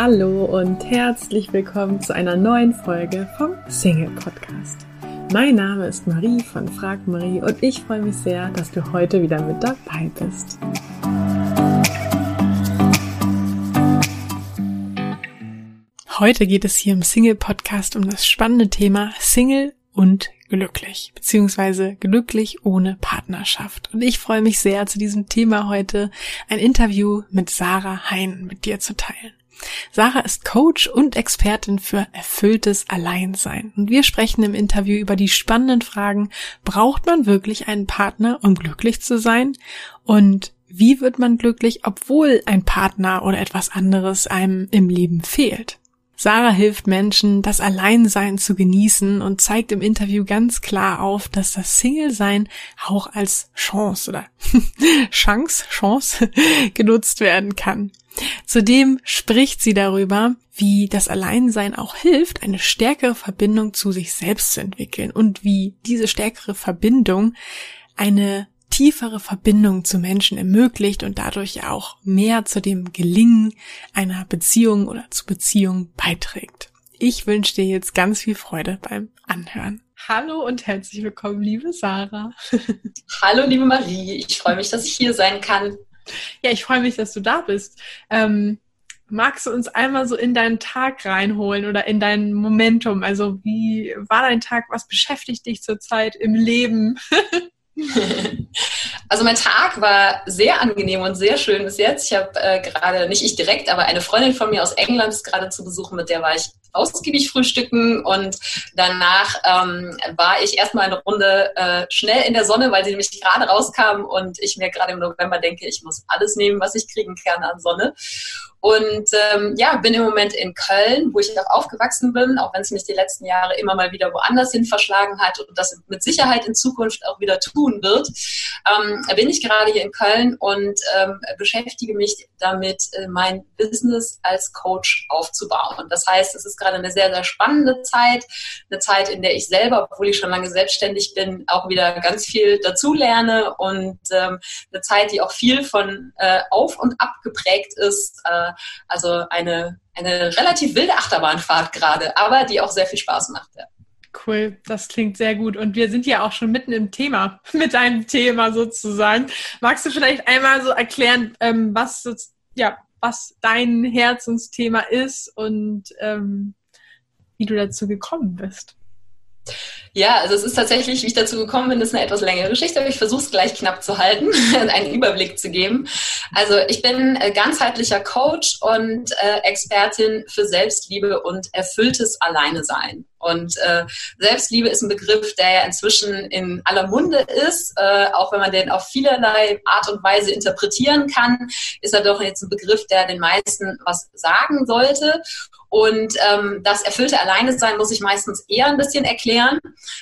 Hallo und herzlich willkommen zu einer neuen Folge vom Single Podcast. Mein Name ist Marie von Frag Marie und ich freue mich sehr, dass du heute wieder mit dabei bist. Heute geht es hier im Single Podcast um das spannende Thema Single und glücklich, beziehungsweise glücklich ohne Partnerschaft. Und ich freue mich sehr, zu diesem Thema heute ein Interview mit Sarah Hein mit dir zu teilen. Sarah ist Coach und Expertin für erfülltes Alleinsein. Und wir sprechen im Interview über die spannenden Fragen, braucht man wirklich einen Partner, um glücklich zu sein? Und wie wird man glücklich, obwohl ein Partner oder etwas anderes einem im Leben fehlt? Sarah hilft Menschen, das Alleinsein zu genießen und zeigt im Interview ganz klar auf, dass das Single-Sein auch als Chance oder Chance, Chance genutzt werden kann. Zudem spricht sie darüber, wie das Alleinsein auch hilft, eine stärkere Verbindung zu sich selbst zu entwickeln und wie diese stärkere Verbindung eine tiefere Verbindung zu Menschen ermöglicht und dadurch auch mehr zu dem Gelingen einer Beziehung oder zu Beziehung beiträgt. Ich wünsche dir jetzt ganz viel Freude beim Anhören. Hallo und herzlich willkommen, liebe Sarah. Hallo, liebe Marie. Ich freue mich, dass ich hier sein kann. Ja, ich freue mich, dass du da bist. Ähm, magst du uns einmal so in deinen Tag reinholen oder in dein Momentum? Also wie war dein Tag? Was beschäftigt dich zurzeit im Leben? Also mein Tag war sehr angenehm und sehr schön bis jetzt. Ich habe äh, gerade, nicht ich direkt, aber eine Freundin von mir aus England ist gerade zu besuchen, mit der war ich ausgiebig frühstücken und danach ähm, war ich erstmal eine Runde äh, schnell in der Sonne, weil sie nämlich gerade rauskam und ich mir gerade im November denke, ich muss alles nehmen, was ich kriegen kann an Sonne. Und ähm, ja, bin im Moment in Köln, wo ich auch aufgewachsen bin, auch wenn es mich die letzten Jahre immer mal wieder woanders hin verschlagen hat und das mit Sicherheit in Zukunft auch wieder tun wird, ähm, bin ich gerade hier in Köln und ähm, beschäftige mich damit, äh, mein Business als Coach aufzubauen. Das heißt, es ist gerade eine sehr, sehr spannende Zeit, eine Zeit, in der ich selber, obwohl ich schon lange selbstständig bin, auch wieder ganz viel dazulerne und ähm, eine Zeit, die auch viel von äh, auf und ab geprägt ist. Äh, also eine, eine relativ wilde Achterbahnfahrt gerade, aber die auch sehr viel Spaß macht. Ja. Cool, das klingt sehr gut. Und wir sind ja auch schon mitten im Thema, mit einem Thema sozusagen. Magst du vielleicht einmal so erklären, ähm, was, ja, was dein Herzensthema ist und ähm, wie du dazu gekommen bist? Ja, also es ist tatsächlich, wie ich dazu gekommen bin, ist eine etwas längere Geschichte, aber ich versuche es gleich knapp zu halten, einen Überblick zu geben. Also ich bin äh, ganzheitlicher Coach und äh, Expertin für Selbstliebe und erfülltes Alleinesein. Und äh, Selbstliebe ist ein Begriff, der ja inzwischen in aller Munde ist, äh, auch wenn man den auf vielerlei Art und Weise interpretieren kann, ist er doch jetzt ein Begriff, der den meisten was sagen sollte. Und ähm, das erfüllte Alleinesein muss ich meistens eher ein bisschen erklären,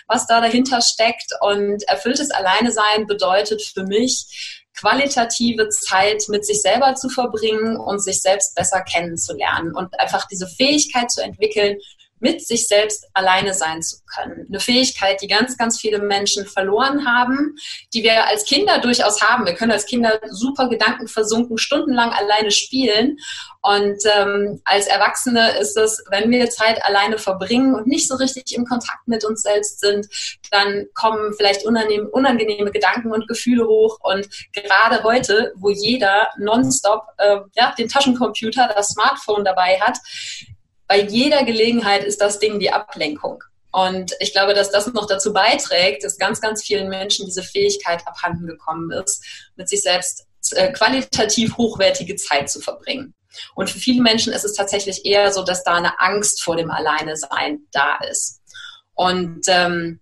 was da dahinter steckt. Und erfülltes Alleinesein bedeutet für mich, qualitative Zeit mit sich selber zu verbringen und sich selbst besser kennenzulernen und einfach diese Fähigkeit zu entwickeln, mit sich selbst alleine sein zu können. Eine Fähigkeit, die ganz, ganz viele Menschen verloren haben, die wir als Kinder durchaus haben. Wir können als Kinder super Gedanken versunken, stundenlang alleine spielen. Und ähm, als Erwachsene ist es, wenn wir Zeit alleine verbringen und nicht so richtig im Kontakt mit uns selbst sind, dann kommen vielleicht unangenehme, Gedanken und Gefühle hoch. Und gerade heute, wo jeder nonstop äh, ja, den Taschencomputer, das Smartphone dabei hat, bei jeder Gelegenheit ist das Ding die Ablenkung. Und ich glaube, dass das noch dazu beiträgt, dass ganz, ganz vielen Menschen diese Fähigkeit abhanden gekommen ist, mit sich selbst äh, qualitativ hochwertige Zeit zu verbringen. Und für viele Menschen ist es tatsächlich eher so, dass da eine Angst vor dem Alleinesein da ist. Und ähm,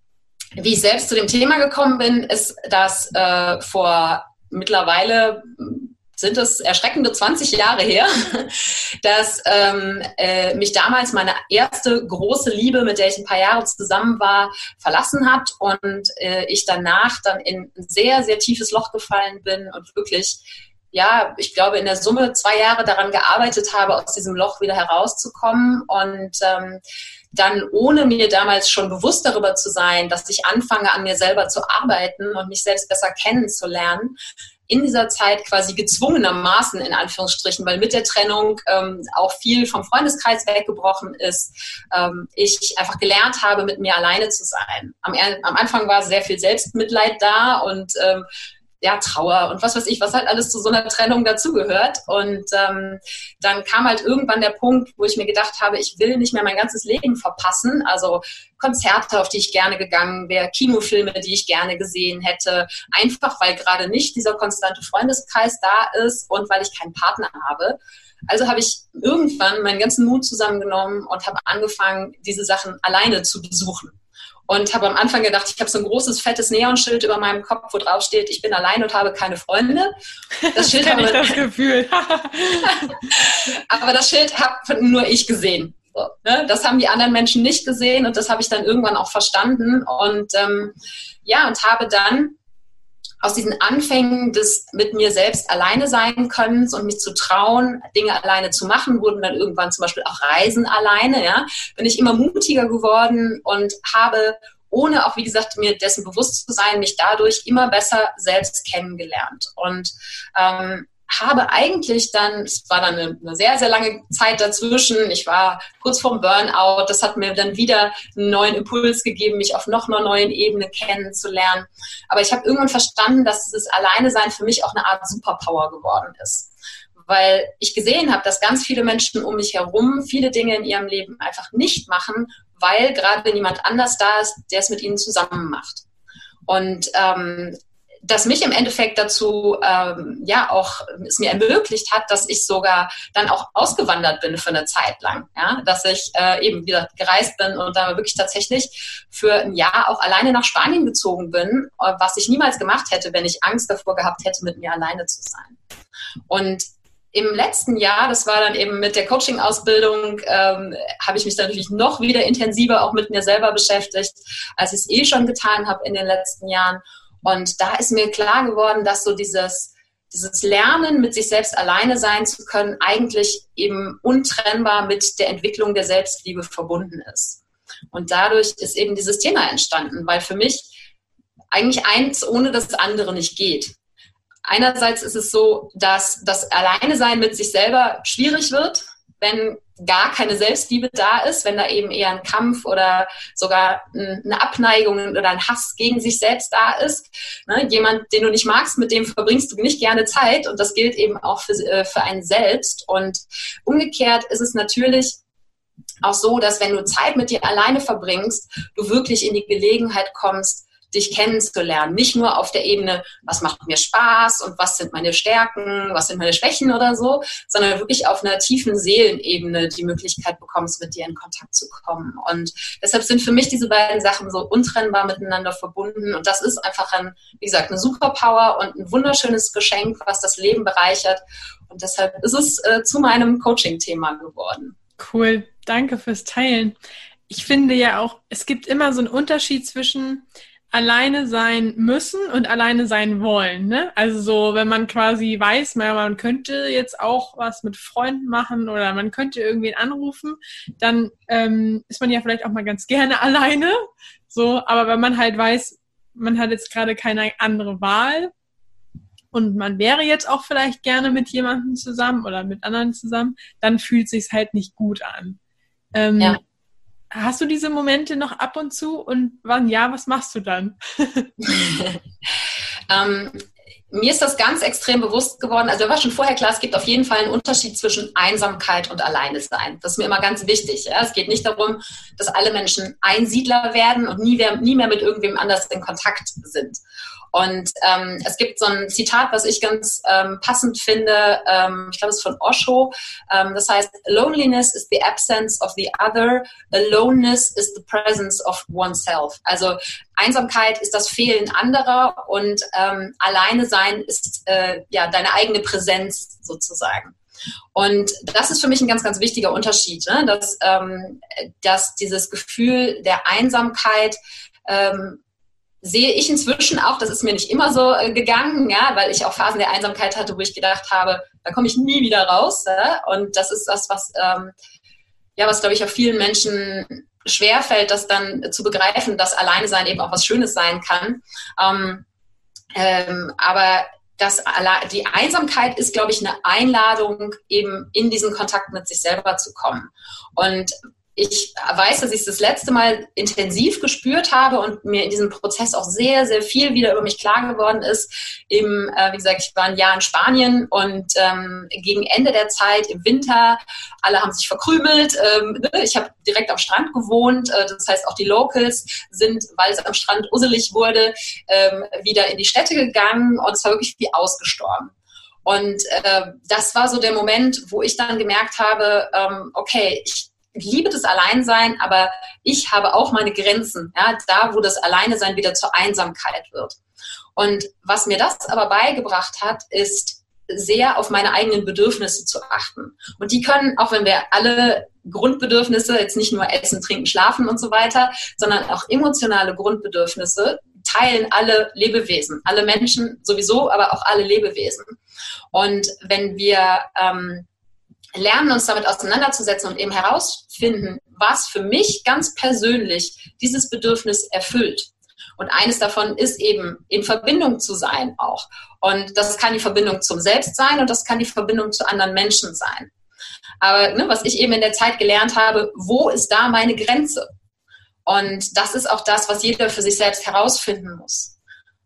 wie ich selbst zu dem Thema gekommen bin, ist, dass äh, vor mittlerweile sind es erschreckende 20 Jahre her, dass ähm, äh, mich damals meine erste große Liebe, mit der ich ein paar Jahre zusammen war, verlassen hat und äh, ich danach dann in ein sehr, sehr tiefes Loch gefallen bin und wirklich, ja, ich glaube, in der Summe zwei Jahre daran gearbeitet habe, aus diesem Loch wieder herauszukommen und ähm, dann ohne mir damals schon bewusst darüber zu sein, dass ich anfange, an mir selber zu arbeiten und mich selbst besser kennenzulernen, in dieser Zeit quasi gezwungenermaßen in Anführungsstrichen, weil mit der Trennung ähm, auch viel vom Freundeskreis weggebrochen ist, ähm, ich einfach gelernt habe, mit mir alleine zu sein. Am, am Anfang war sehr viel Selbstmitleid da und ähm, ja, Trauer und was weiß ich, was halt alles zu so einer Trennung dazugehört. Und ähm, dann kam halt irgendwann der Punkt, wo ich mir gedacht habe, ich will nicht mehr mein ganzes Leben verpassen. Also Konzerte, auf die ich gerne gegangen wäre, Kinofilme, die ich gerne gesehen hätte. Einfach weil gerade nicht dieser konstante Freundeskreis da ist und weil ich keinen Partner habe. Also habe ich irgendwann meinen ganzen Mut zusammengenommen und habe angefangen, diese Sachen alleine zu besuchen und habe am Anfang gedacht, ich habe so ein großes fettes Neonschild über meinem Kopf, wo drauf steht, ich bin allein und habe keine Freunde. Das Schild habe ich das Gefühl. aber das Schild habe nur ich gesehen. So, ne? Das haben die anderen Menschen nicht gesehen und das habe ich dann irgendwann auch verstanden und ähm, ja und habe dann aus diesen Anfängen des mit mir selbst alleine sein können und mich zu trauen, Dinge alleine zu machen, wurden dann irgendwann zum Beispiel auch Reisen alleine, ja, bin ich immer mutiger geworden und habe ohne auch, wie gesagt, mir dessen bewusst zu sein, mich dadurch immer besser selbst kennengelernt. Und ähm, habe eigentlich dann, es war dann eine, eine, sehr, sehr lange Zeit dazwischen, ich war kurz vorm Burnout, das hat mir dann wieder einen neuen Impuls gegeben, mich auf noch einer neuen Ebene kennenzulernen. Aber ich habe irgendwann verstanden, dass dieses Alleine-Sein für mich auch eine Art Superpower geworden ist. Weil ich gesehen habe, dass ganz viele Menschen um mich herum viele Dinge in ihrem Leben einfach nicht machen, weil gerade niemand anders da ist, der es mit ihnen zusammen macht. Und ähm, das mich im Endeffekt dazu ähm, ja auch es mir ermöglicht hat, dass ich sogar dann auch ausgewandert bin für eine Zeit lang, ja, dass ich äh, eben wieder gereist bin und da wirklich tatsächlich für ein Jahr auch alleine nach Spanien gezogen bin, äh, was ich niemals gemacht hätte, wenn ich Angst davor gehabt hätte, mit mir alleine zu sein. Und im letzten Jahr, das war dann eben mit der Coaching-Ausbildung, ähm, habe ich mich dann natürlich noch wieder intensiver auch mit mir selber beschäftigt, als ich es eh schon getan habe in den letzten Jahren. Und da ist mir klar geworden, dass so dieses, dieses Lernen, mit sich selbst alleine sein zu können, eigentlich eben untrennbar mit der Entwicklung der Selbstliebe verbunden ist. Und dadurch ist eben dieses Thema entstanden, weil für mich eigentlich eins ohne das andere nicht geht. Einerseits ist es so, dass das Alleine sein mit sich selber schwierig wird, wenn gar keine Selbstliebe da ist, wenn da eben eher ein Kampf oder sogar eine Abneigung oder ein Hass gegen sich selbst da ist. Ne? Jemand, den du nicht magst, mit dem verbringst du nicht gerne Zeit und das gilt eben auch für, äh, für einen selbst. Und umgekehrt ist es natürlich auch so, dass wenn du Zeit mit dir alleine verbringst, du wirklich in die Gelegenheit kommst, dich kennenzulernen. Nicht nur auf der Ebene, was macht mir Spaß und was sind meine Stärken, was sind meine Schwächen oder so, sondern wirklich auf einer tiefen Seelenebene die Möglichkeit bekommst, mit dir in Kontakt zu kommen. Und deshalb sind für mich diese beiden Sachen so untrennbar miteinander verbunden. Und das ist einfach ein, wie gesagt, eine Superpower und ein wunderschönes Geschenk, was das Leben bereichert. Und deshalb ist es äh, zu meinem Coaching-Thema geworden. Cool, danke fürs Teilen. Ich finde ja auch, es gibt immer so einen Unterschied zwischen alleine sein müssen und alleine sein wollen. Ne? Also so, wenn man quasi weiß, man könnte jetzt auch was mit Freunden machen oder man könnte irgendwen anrufen, dann ähm, ist man ja vielleicht auch mal ganz gerne alleine. So, aber wenn man halt weiß, man hat jetzt gerade keine andere Wahl und man wäre jetzt auch vielleicht gerne mit jemandem zusammen oder mit anderen zusammen, dann fühlt sich's halt nicht gut an. Ähm, ja. Hast du diese Momente noch ab und zu und wann ja, was machst du dann? ähm, mir ist das ganz extrem bewusst geworden. Also, mir war schon vorher klar, es gibt auf jeden Fall einen Unterschied zwischen Einsamkeit und Alleine sein. Das ist mir immer ganz wichtig. Ja? Es geht nicht darum, dass alle Menschen Einsiedler werden und nie, nie mehr mit irgendwem anders in Kontakt sind. Und ähm, es gibt so ein Zitat, was ich ganz ähm, passend finde. Ähm, ich glaube, es ist von Osho. Ähm, das heißt, Loneliness is the absence of the other. Aloneness is the presence of oneself. Also Einsamkeit ist das Fehlen anderer und ähm, alleine sein ist äh, ja deine eigene Präsenz sozusagen. Und das ist für mich ein ganz, ganz wichtiger Unterschied, ne? dass, ähm, dass dieses Gefühl der Einsamkeit ähm, sehe ich inzwischen auch, das ist mir nicht immer so äh, gegangen, ja, weil ich auch Phasen der Einsamkeit hatte, wo ich gedacht habe, da komme ich nie wieder raus. Ja? Und das ist das, was, ähm, ja, was glaube ich auch vielen Menschen schwer fällt, das dann zu begreifen, dass alleine sein eben auch was Schönes sein kann. Ähm, ähm, aber das, die Einsamkeit ist, glaube ich, eine Einladung, eben in diesen Kontakt mit sich selber zu kommen. Und ich weiß, dass ich es das letzte Mal intensiv gespürt habe und mir in diesem Prozess auch sehr, sehr viel wieder über mich klar geworden ist. Im, äh, wie gesagt, ich war ein Jahr in Spanien und ähm, gegen Ende der Zeit im Winter, alle haben sich verkrümelt. Ähm, ne, ich habe direkt am Strand gewohnt. Äh, das heißt, auch die Locals sind, weil es am Strand usselig wurde, ähm, wieder in die Städte gegangen und es war wirklich wie ausgestorben. Und äh, das war so der Moment, wo ich dann gemerkt habe, ähm, okay, ich liebe das Alleinsein, aber ich habe auch meine Grenzen, ja, da wo das Alleinesein wieder zur Einsamkeit wird. Und was mir das aber beigebracht hat, ist sehr auf meine eigenen Bedürfnisse zu achten. Und die können, auch wenn wir alle Grundbedürfnisse, jetzt nicht nur Essen, Trinken, Schlafen und so weiter, sondern auch emotionale Grundbedürfnisse, teilen alle Lebewesen, alle Menschen sowieso, aber auch alle Lebewesen. Und wenn wir ähm, lernen, uns damit auseinanderzusetzen und eben herausfinden, was für mich ganz persönlich dieses Bedürfnis erfüllt. Und eines davon ist eben in Verbindung zu sein auch. Und das kann die Verbindung zum Selbst sein und das kann die Verbindung zu anderen Menschen sein. Aber ne, was ich eben in der Zeit gelernt habe, wo ist da meine Grenze? Und das ist auch das, was jeder für sich selbst herausfinden muss.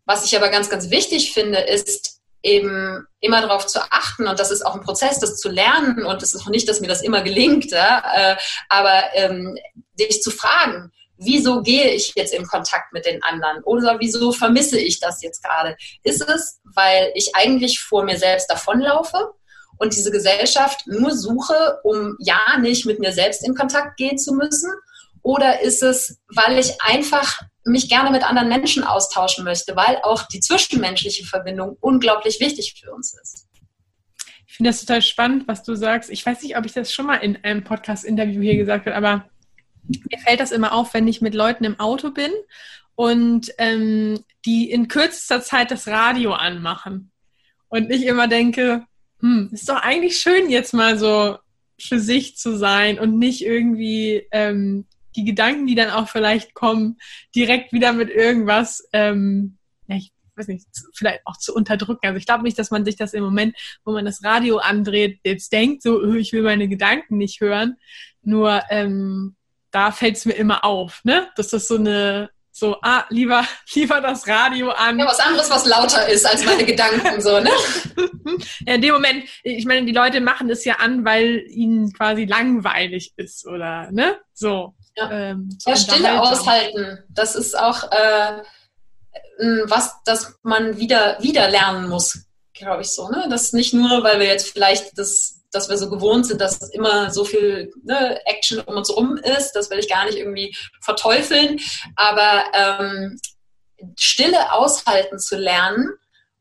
Was ich aber ganz, ganz wichtig finde, ist, eben immer darauf zu achten und das ist auch ein Prozess, das zu lernen und es ist auch nicht, dass mir das immer gelingt, ja, äh, aber ähm, dich zu fragen, wieso gehe ich jetzt in Kontakt mit den anderen oder wieso vermisse ich das jetzt gerade? Ist es, weil ich eigentlich vor mir selbst davonlaufe und diese Gesellschaft nur suche, um ja nicht mit mir selbst in Kontakt gehen zu müssen? Oder ist es, weil ich einfach mich gerne mit anderen Menschen austauschen möchte, weil auch die zwischenmenschliche Verbindung unglaublich wichtig für uns ist. Ich finde das total spannend, was du sagst. Ich weiß nicht, ob ich das schon mal in einem Podcast-Interview hier gesagt habe, aber mir fällt das immer auf, wenn ich mit Leuten im Auto bin und ähm, die in kürzester Zeit das Radio anmachen. Und ich immer denke, hm, ist doch eigentlich schön, jetzt mal so für sich zu sein und nicht irgendwie ähm, die Gedanken, die dann auch vielleicht kommen, direkt wieder mit irgendwas, ähm, ja, ich weiß nicht, vielleicht auch zu unterdrücken. Also ich glaube nicht, dass man sich das im Moment, wo man das Radio andreht, jetzt denkt, so, oh, ich will meine Gedanken nicht hören. Nur ähm, da fällt es mir immer auf, ne? Dass das so eine so, ah, lieber, lieber das Radio an. Ja, was anderes, was lauter ist als meine Gedanken, so, ne? ja, in dem Moment, ich meine, die Leute machen es ja an, weil ihnen quasi langweilig ist, oder, ne? So. Ja, ähm, ja Stille aushalten. Das ist auch äh, was, das man wieder, wieder lernen muss, glaube ich so. Ne? Das nicht nur, weil wir jetzt vielleicht das dass wir so gewohnt sind, dass immer so viel ne, Action um uns rum ist. Das will ich gar nicht irgendwie verteufeln. Aber ähm, Stille aushalten zu lernen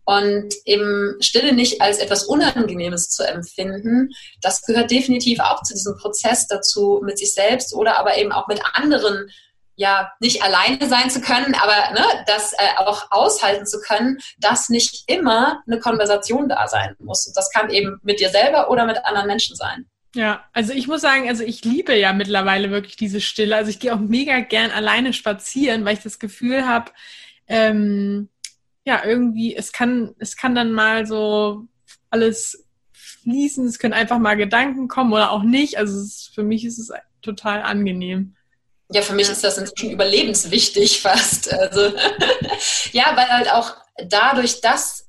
und eben Stille nicht als etwas Unangenehmes zu empfinden, das gehört definitiv auch zu diesem Prozess dazu, mit sich selbst oder aber eben auch mit anderen ja nicht alleine sein zu können, aber ne, das äh, auch aushalten zu können, dass nicht immer eine Konversation da sein muss. Und das kann eben mit dir selber oder mit anderen Menschen sein. Ja, also ich muss sagen, also ich liebe ja mittlerweile wirklich diese Stille. Also ich gehe auch mega gern alleine spazieren, weil ich das Gefühl habe, ähm, ja, irgendwie, es kann, es kann dann mal so alles fließen, es können einfach mal Gedanken kommen oder auch nicht. Also ist, für mich ist es total angenehm. Ja, für mich ist das inzwischen überlebenswichtig fast. Also ja, weil halt auch dadurch, dass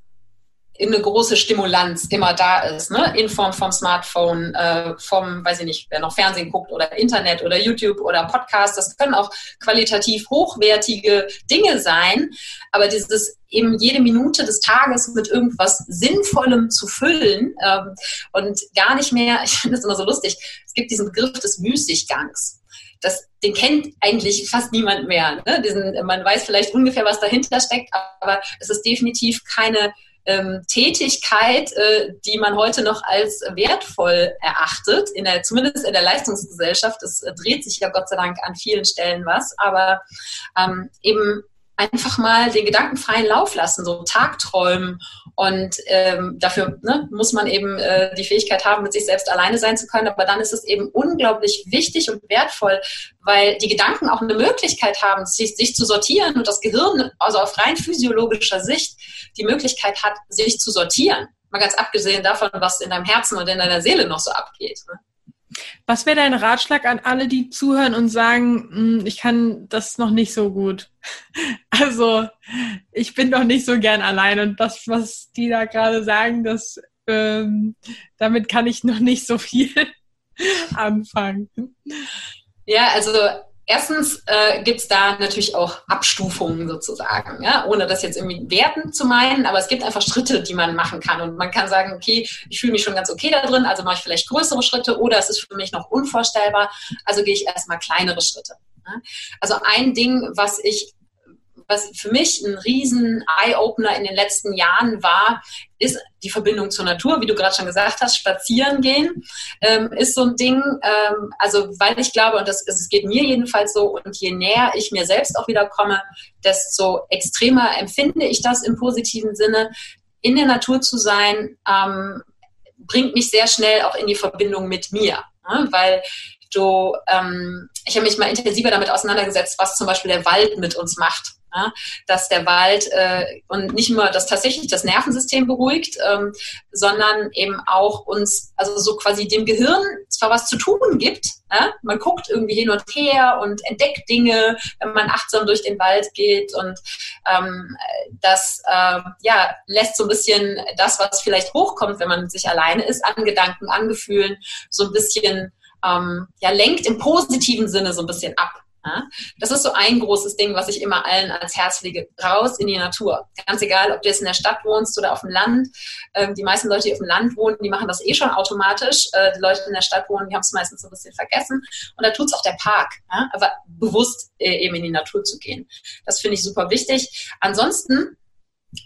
eine große Stimulanz immer da ist, ne? in Form vom Smartphone, äh, vom, weiß ich nicht, wer noch Fernsehen guckt oder Internet oder YouTube oder Podcast, das können auch qualitativ hochwertige Dinge sein, aber dieses eben jede Minute des Tages mit irgendwas Sinnvollem zu füllen ähm, und gar nicht mehr, ich finde das immer so lustig, es gibt diesen Begriff des Müßiggangs. Das, den kennt eigentlich fast niemand mehr. Ne? Diesen, man weiß vielleicht ungefähr, was dahinter steckt, aber es ist definitiv keine ähm, Tätigkeit, äh, die man heute noch als wertvoll erachtet, in der, zumindest in der Leistungsgesellschaft. Es äh, dreht sich ja Gott sei Dank an vielen Stellen was, aber ähm, eben einfach mal den Gedanken freien Lauf lassen, so Tagträumen. Und ähm, dafür ne, muss man eben äh, die Fähigkeit haben, mit sich selbst alleine sein zu können. Aber dann ist es eben unglaublich wichtig und wertvoll, weil die Gedanken auch eine Möglichkeit haben, sich, sich zu sortieren und das Gehirn, also auf rein physiologischer Sicht, die Möglichkeit hat, sich zu sortieren. Mal ganz abgesehen davon, was in deinem Herzen und in deiner Seele noch so abgeht. Ne? Was wäre dein Ratschlag an alle, die zuhören und sagen, hm, ich kann das noch nicht so gut? Also, ich bin doch nicht so gern allein und das, was die da gerade sagen, das, ähm, damit kann ich noch nicht so viel anfangen. Ja, also Erstens äh, gibt es da natürlich auch Abstufungen sozusagen, ja? ohne das jetzt irgendwie werten zu meinen, aber es gibt einfach Schritte, die man machen kann. Und man kann sagen, okay, ich fühle mich schon ganz okay da drin, also mache ich vielleicht größere Schritte oder es ist für mich noch unvorstellbar, also gehe ich erstmal kleinere Schritte. Also ein Ding, was ich was für mich ein riesen Eye-Opener in den letzten Jahren war, ist die Verbindung zur Natur, wie du gerade schon gesagt hast, spazieren gehen, ähm, ist so ein Ding, ähm, also weil ich glaube, und das, es geht mir jedenfalls so, und je näher ich mir selbst auch wieder komme, desto extremer empfinde ich das im positiven Sinne. In der Natur zu sein, ähm, bringt mich sehr schnell auch in die Verbindung mit mir, ne? weil du, ähm, ich habe mich mal intensiver damit auseinandergesetzt, was zum Beispiel der Wald mit uns macht. Ja, dass der Wald äh, und nicht nur das tatsächlich das Nervensystem beruhigt, ähm, sondern eben auch uns, also so quasi dem Gehirn zwar was zu tun gibt. Ja? Man guckt irgendwie hin und her und entdeckt Dinge, wenn man achtsam durch den Wald geht und ähm, das äh, ja, lässt so ein bisschen das, was vielleicht hochkommt, wenn man sich alleine ist, an Gedanken, an Gefühlen, so ein bisschen ähm, ja, lenkt im positiven Sinne so ein bisschen ab. Ja? Das ist so ein großes Ding, was ich immer allen ans Herz lege. Raus in die Natur. Ganz egal, ob du jetzt in der Stadt wohnst oder auf dem Land. Ähm, die meisten Leute, die auf dem Land wohnen, die machen das eh schon automatisch. Äh, die Leute, die in der Stadt wohnen, die haben es meistens so ein bisschen vergessen. Und da tut es auch der Park. Ja? Aber bewusst äh, eben in die Natur zu gehen. Das finde ich super wichtig. Ansonsten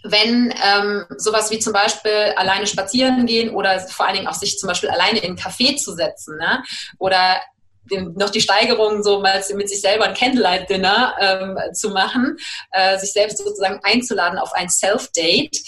wenn ähm, sowas wie zum Beispiel alleine spazieren gehen oder vor allen Dingen auch sich zum Beispiel alleine in einen Café zu setzen ne? oder den, noch die Steigerung, so mal mit sich selber ein Candlelight-Dinner ähm, zu machen, äh, sich selbst sozusagen einzuladen auf ein Self-Date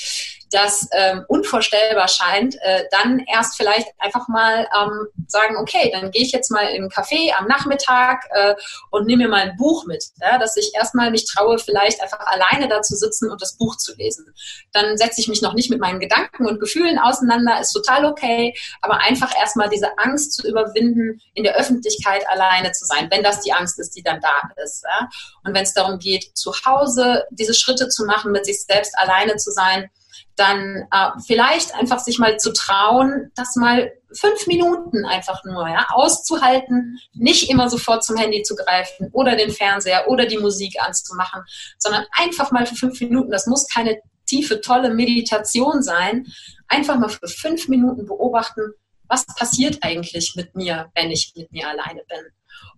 das ähm, unvorstellbar scheint, äh, dann erst vielleicht einfach mal ähm, sagen, okay, dann gehe ich jetzt mal einen Café am Nachmittag äh, und nehme mir mal ein Buch mit, ja, dass ich erstmal mich traue, vielleicht einfach alleine da zu sitzen und das Buch zu lesen. Dann setze ich mich noch nicht mit meinen Gedanken und Gefühlen auseinander, ist total okay, aber einfach erstmal diese Angst zu überwinden, in der Öffentlichkeit alleine zu sein, wenn das die Angst ist, die dann da ist. Ja. Und wenn es darum geht, zu Hause diese Schritte zu machen, mit sich selbst alleine zu sein, dann äh, vielleicht einfach sich mal zu trauen, das mal fünf Minuten einfach nur ja, auszuhalten, nicht immer sofort zum Handy zu greifen oder den Fernseher oder die Musik anzumachen, sondern einfach mal für fünf Minuten, das muss keine tiefe, tolle Meditation sein, einfach mal für fünf Minuten beobachten, was passiert eigentlich mit mir, wenn ich mit mir alleine bin.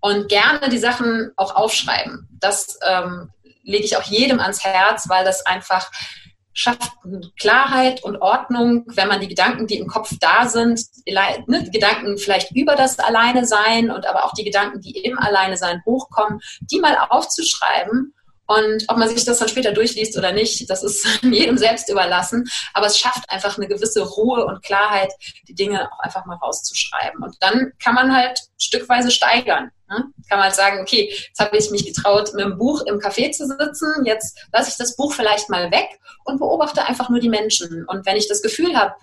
Und gerne die Sachen auch aufschreiben. Das ähm, lege ich auch jedem ans Herz, weil das einfach schafft Klarheit und Ordnung, wenn man die Gedanken, die im Kopf da sind, ne, Gedanken vielleicht über das Alleine sein und aber auch die Gedanken, die im Alleine sein hochkommen, die mal aufzuschreiben und ob man sich das dann später durchliest oder nicht, das ist jedem selbst überlassen. Aber es schafft einfach eine gewisse Ruhe und Klarheit, die Dinge auch einfach mal rauszuschreiben. Und dann kann man halt stückweise steigern. Ne? Kann man halt sagen, okay, jetzt habe ich mich getraut, mit dem Buch im Café zu sitzen. Jetzt lasse ich das Buch vielleicht mal weg und beobachte einfach nur die Menschen. Und wenn ich das Gefühl habe,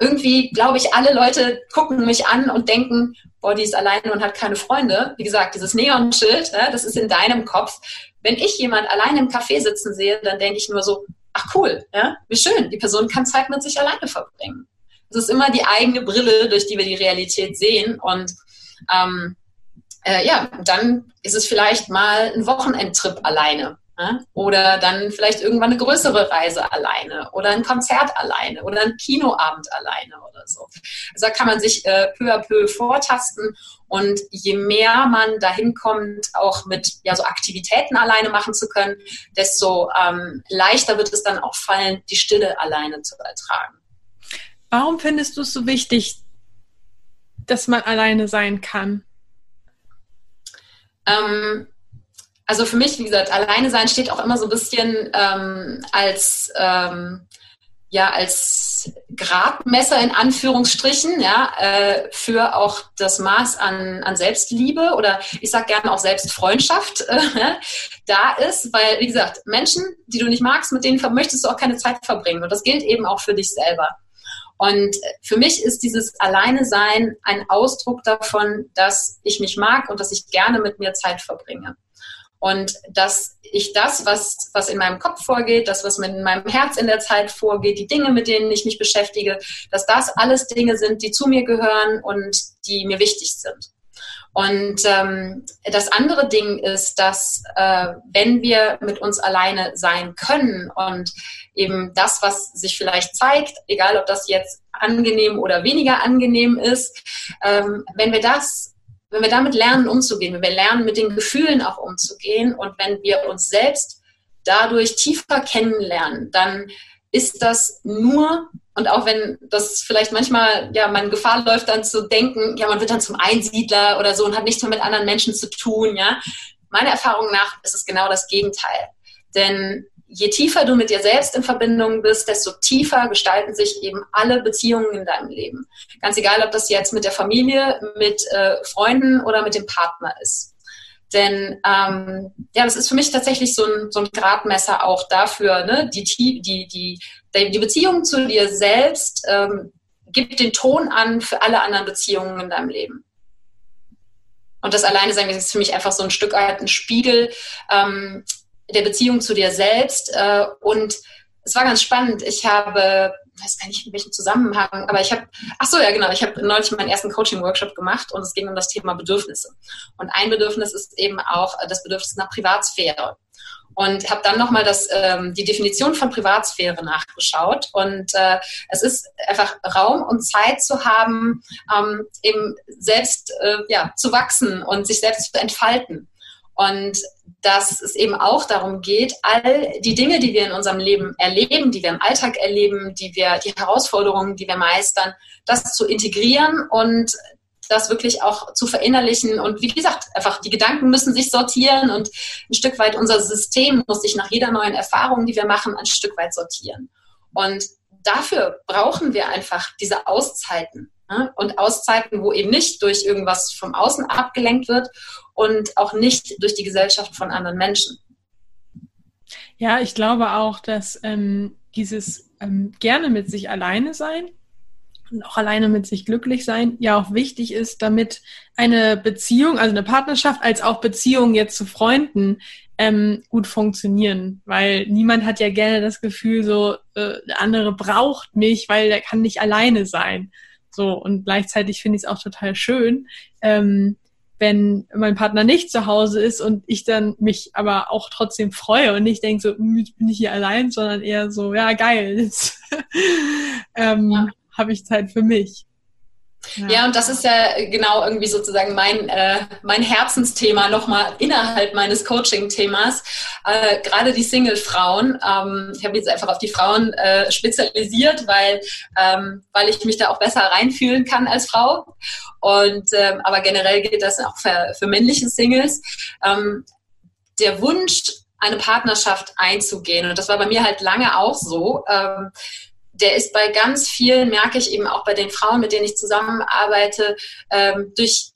irgendwie, glaube ich, alle Leute gucken mich an und denken, boah, die ist alleine und hat keine Freunde. Wie gesagt, dieses Neonschild, ja, das ist in deinem Kopf. Wenn ich jemand alleine im Café sitzen sehe, dann denke ich nur so, ach cool, ja, wie schön, die Person kann Zeit mit sich alleine verbringen. Es ist immer die eigene Brille, durch die wir die Realität sehen. Und ähm, äh, ja, dann ist es vielleicht mal ein Wochenendtrip alleine. Ne? Oder dann vielleicht irgendwann eine größere Reise alleine oder ein Konzert alleine oder ein Kinoabend alleine oder so. Also da kann man sich äh, peu à peu vortasten und je mehr man dahin kommt, auch mit ja, so Aktivitäten alleine machen zu können, desto ähm, leichter wird es dann auch fallen, die Stille alleine zu ertragen. Warum findest du es so wichtig, dass man alleine sein kann? Ähm, also für mich, wie gesagt, alleine sein steht auch immer so ein bisschen ähm, als ähm, ja als Gradmesser in Anführungsstrichen, ja, äh, für auch das Maß an, an Selbstliebe oder ich sage gerne auch Selbstfreundschaft äh, da ist, weil, wie gesagt, Menschen, die du nicht magst, mit denen möchtest du auch keine Zeit verbringen. Und das gilt eben auch für dich selber. Und für mich ist dieses Alleine sein ein Ausdruck davon, dass ich mich mag und dass ich gerne mit mir Zeit verbringe. Und dass ich das, was, was in meinem Kopf vorgeht, das, was in meinem Herz in der Zeit vorgeht, die Dinge, mit denen ich mich beschäftige, dass das alles Dinge sind, die zu mir gehören und die mir wichtig sind. Und ähm, das andere Ding ist, dass äh, wenn wir mit uns alleine sein können und eben das, was sich vielleicht zeigt, egal ob das jetzt angenehm oder weniger angenehm ist, ähm, wenn wir das wenn wir damit lernen, umzugehen, wenn wir lernen, mit den Gefühlen auch umzugehen und wenn wir uns selbst dadurch tiefer kennenlernen, dann ist das nur, und auch wenn das vielleicht manchmal, ja, man Gefahr läuft, dann zu denken, ja, man wird dann zum Einsiedler oder so und hat nichts mehr mit anderen Menschen zu tun, ja. Meiner Erfahrung nach ist es genau das Gegenteil. Denn je tiefer du mit dir selbst in Verbindung bist, desto tiefer gestalten sich eben alle Beziehungen in deinem Leben. Ganz egal, ob das jetzt mit der Familie, mit äh, Freunden oder mit dem Partner ist. Denn ähm, ja, das ist für mich tatsächlich so ein, so ein Gradmesser auch dafür, ne? die, die, die, die Beziehung zu dir selbst ähm, gibt den Ton an für alle anderen Beziehungen in deinem Leben. Und das alleine sein ist für mich einfach so ein Stück weit ein Spiegel, ähm, der Beziehung zu dir selbst. Äh, und es war ganz spannend. Ich habe, weiß gar nicht in welchem Zusammenhang, aber ich habe, ach so, ja genau, ich habe neulich meinen ersten Coaching-Workshop gemacht und es ging um das Thema Bedürfnisse. Und ein Bedürfnis ist eben auch das Bedürfnis nach Privatsphäre. Und habe dann nochmal ähm, die Definition von Privatsphäre nachgeschaut. Und äh, es ist einfach Raum und Zeit zu haben, ähm, eben selbst äh, ja, zu wachsen und sich selbst zu entfalten. Und dass es eben auch darum geht, all die Dinge, die wir in unserem Leben erleben, die wir im Alltag erleben, die wir, die Herausforderungen, die wir meistern, das zu integrieren und das wirklich auch zu verinnerlichen. Und wie gesagt, einfach die Gedanken müssen sich sortieren und ein Stück weit unser System muss sich nach jeder neuen Erfahrung, die wir machen, ein Stück weit sortieren. Und dafür brauchen wir einfach diese Auszeiten. Ne? Und Auszeiten, wo eben nicht durch irgendwas vom Außen abgelenkt wird und auch nicht durch die Gesellschaft von anderen Menschen. Ja, ich glaube auch, dass ähm, dieses ähm, gerne mit sich alleine sein und auch alleine mit sich glücklich sein ja auch wichtig ist, damit eine Beziehung, also eine Partnerschaft als auch Beziehung jetzt zu Freunden ähm, gut funktionieren, weil niemand hat ja gerne das Gefühl, so äh, der andere braucht mich, weil der kann nicht alleine sein. So und gleichzeitig finde ich es auch total schön, ähm, wenn mein Partner nicht zu Hause ist und ich dann mich aber auch trotzdem freue und nicht denke so, hm, ich bin nicht hier allein, sondern eher so, ja, geil, ähm, ja. Habe ich Zeit für mich. Ja. ja. und das ist ja genau irgendwie sozusagen mein, äh, mein Herzensthema nochmal innerhalb meines Coaching-Themas. Äh, gerade die Single-Frauen. Ähm, ich habe jetzt einfach auf die Frauen äh, spezialisiert, weil, ähm, weil ich mich da auch besser reinfühlen kann als Frau. Und ähm, aber generell gilt das auch für, für männliche Singles. Ähm, der Wunsch, eine Partnerschaft einzugehen, und das war bei mir halt lange auch so, ähm, der ist bei ganz vielen, merke ich eben auch bei den Frauen, mit denen ich zusammenarbeite, ähm, durch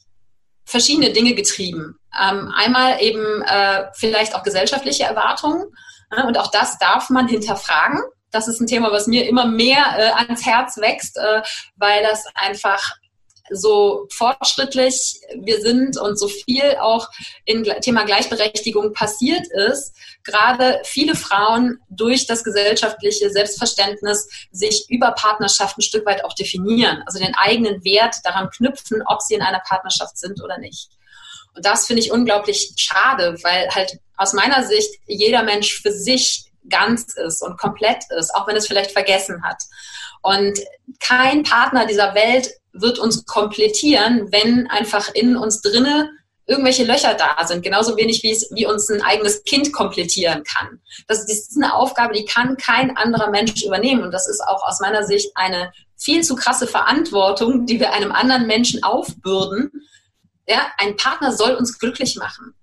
verschiedene Dinge getrieben. Ähm, einmal eben äh, vielleicht auch gesellschaftliche Erwartungen. Äh, und auch das darf man hinterfragen. Das ist ein Thema, was mir immer mehr äh, ans Herz wächst, äh, weil das einfach so fortschrittlich wir sind und so viel auch im Thema Gleichberechtigung passiert ist, gerade viele Frauen durch das gesellschaftliche Selbstverständnis sich über Partnerschaft ein Stück weit auch definieren, also den eigenen Wert daran knüpfen, ob sie in einer Partnerschaft sind oder nicht. Und das finde ich unglaublich schade, weil halt aus meiner Sicht jeder Mensch für sich ganz ist und komplett ist, auch wenn es vielleicht vergessen hat. Und kein Partner dieser Welt wird uns komplettieren, wenn einfach in uns drinne irgendwelche Löcher da sind, genauso wenig wie es wie uns ein eigenes Kind komplettieren kann. Das, das ist eine Aufgabe, die kann kein anderer Mensch übernehmen und das ist auch aus meiner Sicht eine viel zu krasse Verantwortung, die wir einem anderen Menschen aufbürden. Ja, ein Partner soll uns glücklich machen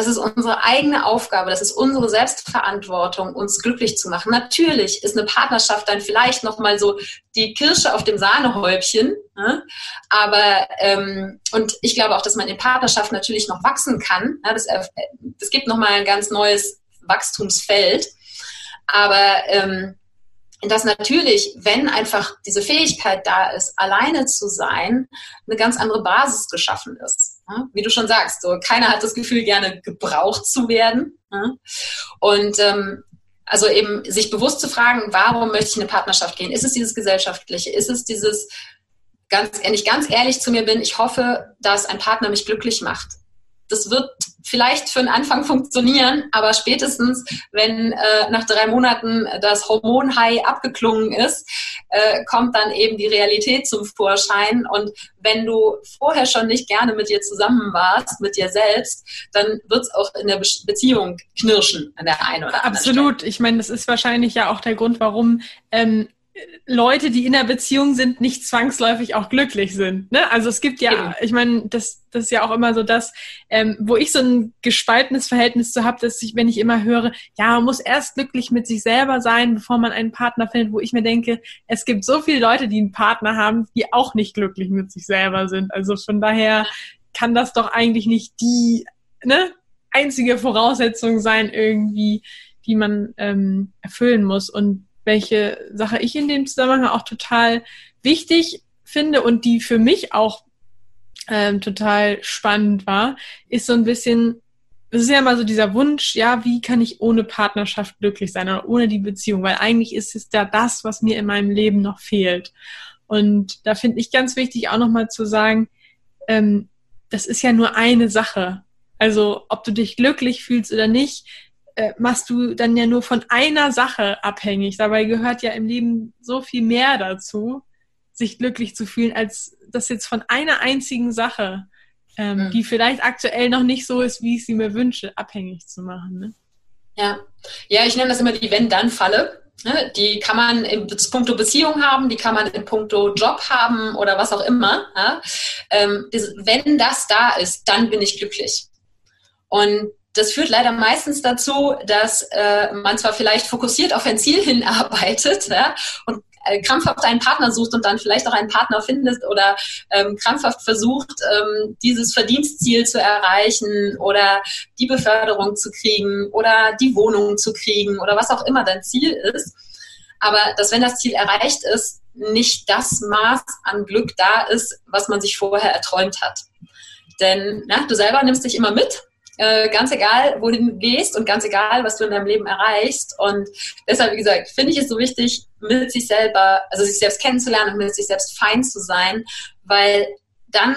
das ist unsere eigene Aufgabe, das ist unsere Selbstverantwortung, uns glücklich zu machen. Natürlich ist eine Partnerschaft dann vielleicht nochmal so die Kirsche auf dem Sahnehäubchen, ne? aber ähm, und ich glaube auch, dass man in Partnerschaft natürlich noch wachsen kann. Ja, das, äh, das gibt nochmal ein ganz neues Wachstumsfeld. Aber ähm, dass natürlich, wenn einfach diese Fähigkeit da ist, alleine zu sein, eine ganz andere Basis geschaffen ist. Wie du schon sagst, so keiner hat das Gefühl, gerne gebraucht zu werden. Und ähm, also eben sich bewusst zu fragen, warum möchte ich in eine Partnerschaft gehen? Ist es dieses Gesellschaftliche? Ist es dieses, ganz, wenn ich ganz ehrlich zu mir bin, ich hoffe, dass ein Partner mich glücklich macht das wird vielleicht für den Anfang funktionieren, aber spätestens, wenn äh, nach drei Monaten das Hormonhigh abgeklungen ist, äh, kommt dann eben die Realität zum Vorschein. Und wenn du vorher schon nicht gerne mit dir zusammen warst, mit dir selbst, dann wird es auch in der Be Beziehung knirschen an der einen oder anderen Absolut. Stelle. Ich meine, das ist wahrscheinlich ja auch der Grund, warum ähm, Leute, die in der Beziehung sind, nicht zwangsläufig auch glücklich sind. Ne? Also es gibt ja, Eben. ich meine, das, das ist ja auch immer so das, ähm, wo ich so ein gespaltenes Verhältnis zu habe, dass ich, wenn ich immer höre, ja, man muss erst glücklich mit sich selber sein, bevor man einen Partner findet, wo ich mir denke, es gibt so viele Leute, die einen Partner haben, die auch nicht glücklich mit sich selber sind. Also von daher kann das doch eigentlich nicht die ne, einzige Voraussetzung sein, irgendwie, die man ähm, erfüllen muss. Und welche Sache ich in dem Zusammenhang auch total wichtig finde und die für mich auch ähm, total spannend war, ist so ein bisschen, es ist ja immer so dieser Wunsch, ja, wie kann ich ohne Partnerschaft glücklich sein oder ohne die Beziehung, weil eigentlich ist es ja das, was mir in meinem Leben noch fehlt. Und da finde ich ganz wichtig auch nochmal zu sagen, ähm, das ist ja nur eine Sache. Also ob du dich glücklich fühlst oder nicht, äh, machst du dann ja nur von einer Sache abhängig. Dabei gehört ja im Leben so viel mehr dazu, sich glücklich zu fühlen, als das jetzt von einer einzigen Sache, ähm, mhm. die vielleicht aktuell noch nicht so ist, wie ich sie mir wünsche, abhängig zu machen. Ne? Ja. ja, ich nenne das immer die Wenn-Dann-Falle. Ne? Die kann man in puncto Beziehung haben, die kann man in puncto Job haben oder was auch immer. Ähm, wenn das da ist, dann bin ich glücklich. Und das führt leider meistens dazu, dass äh, man zwar vielleicht fokussiert auf ein Ziel hinarbeitet ja, und äh, krampfhaft einen Partner sucht und dann vielleicht auch einen Partner findet oder ähm, krampfhaft versucht, ähm, dieses Verdienstziel zu erreichen oder die Beförderung zu kriegen oder die Wohnung zu kriegen oder was auch immer dein Ziel ist. Aber dass wenn das Ziel erreicht ist, nicht das Maß an Glück da ist, was man sich vorher erträumt hat. Denn na, du selber nimmst dich immer mit äh, ganz egal, wohin du gehst und ganz egal, was du in deinem Leben erreichst. Und deshalb, wie gesagt, finde ich es so wichtig, mit sich selber, also sich selbst kennenzulernen und mit sich selbst fein zu sein, weil dann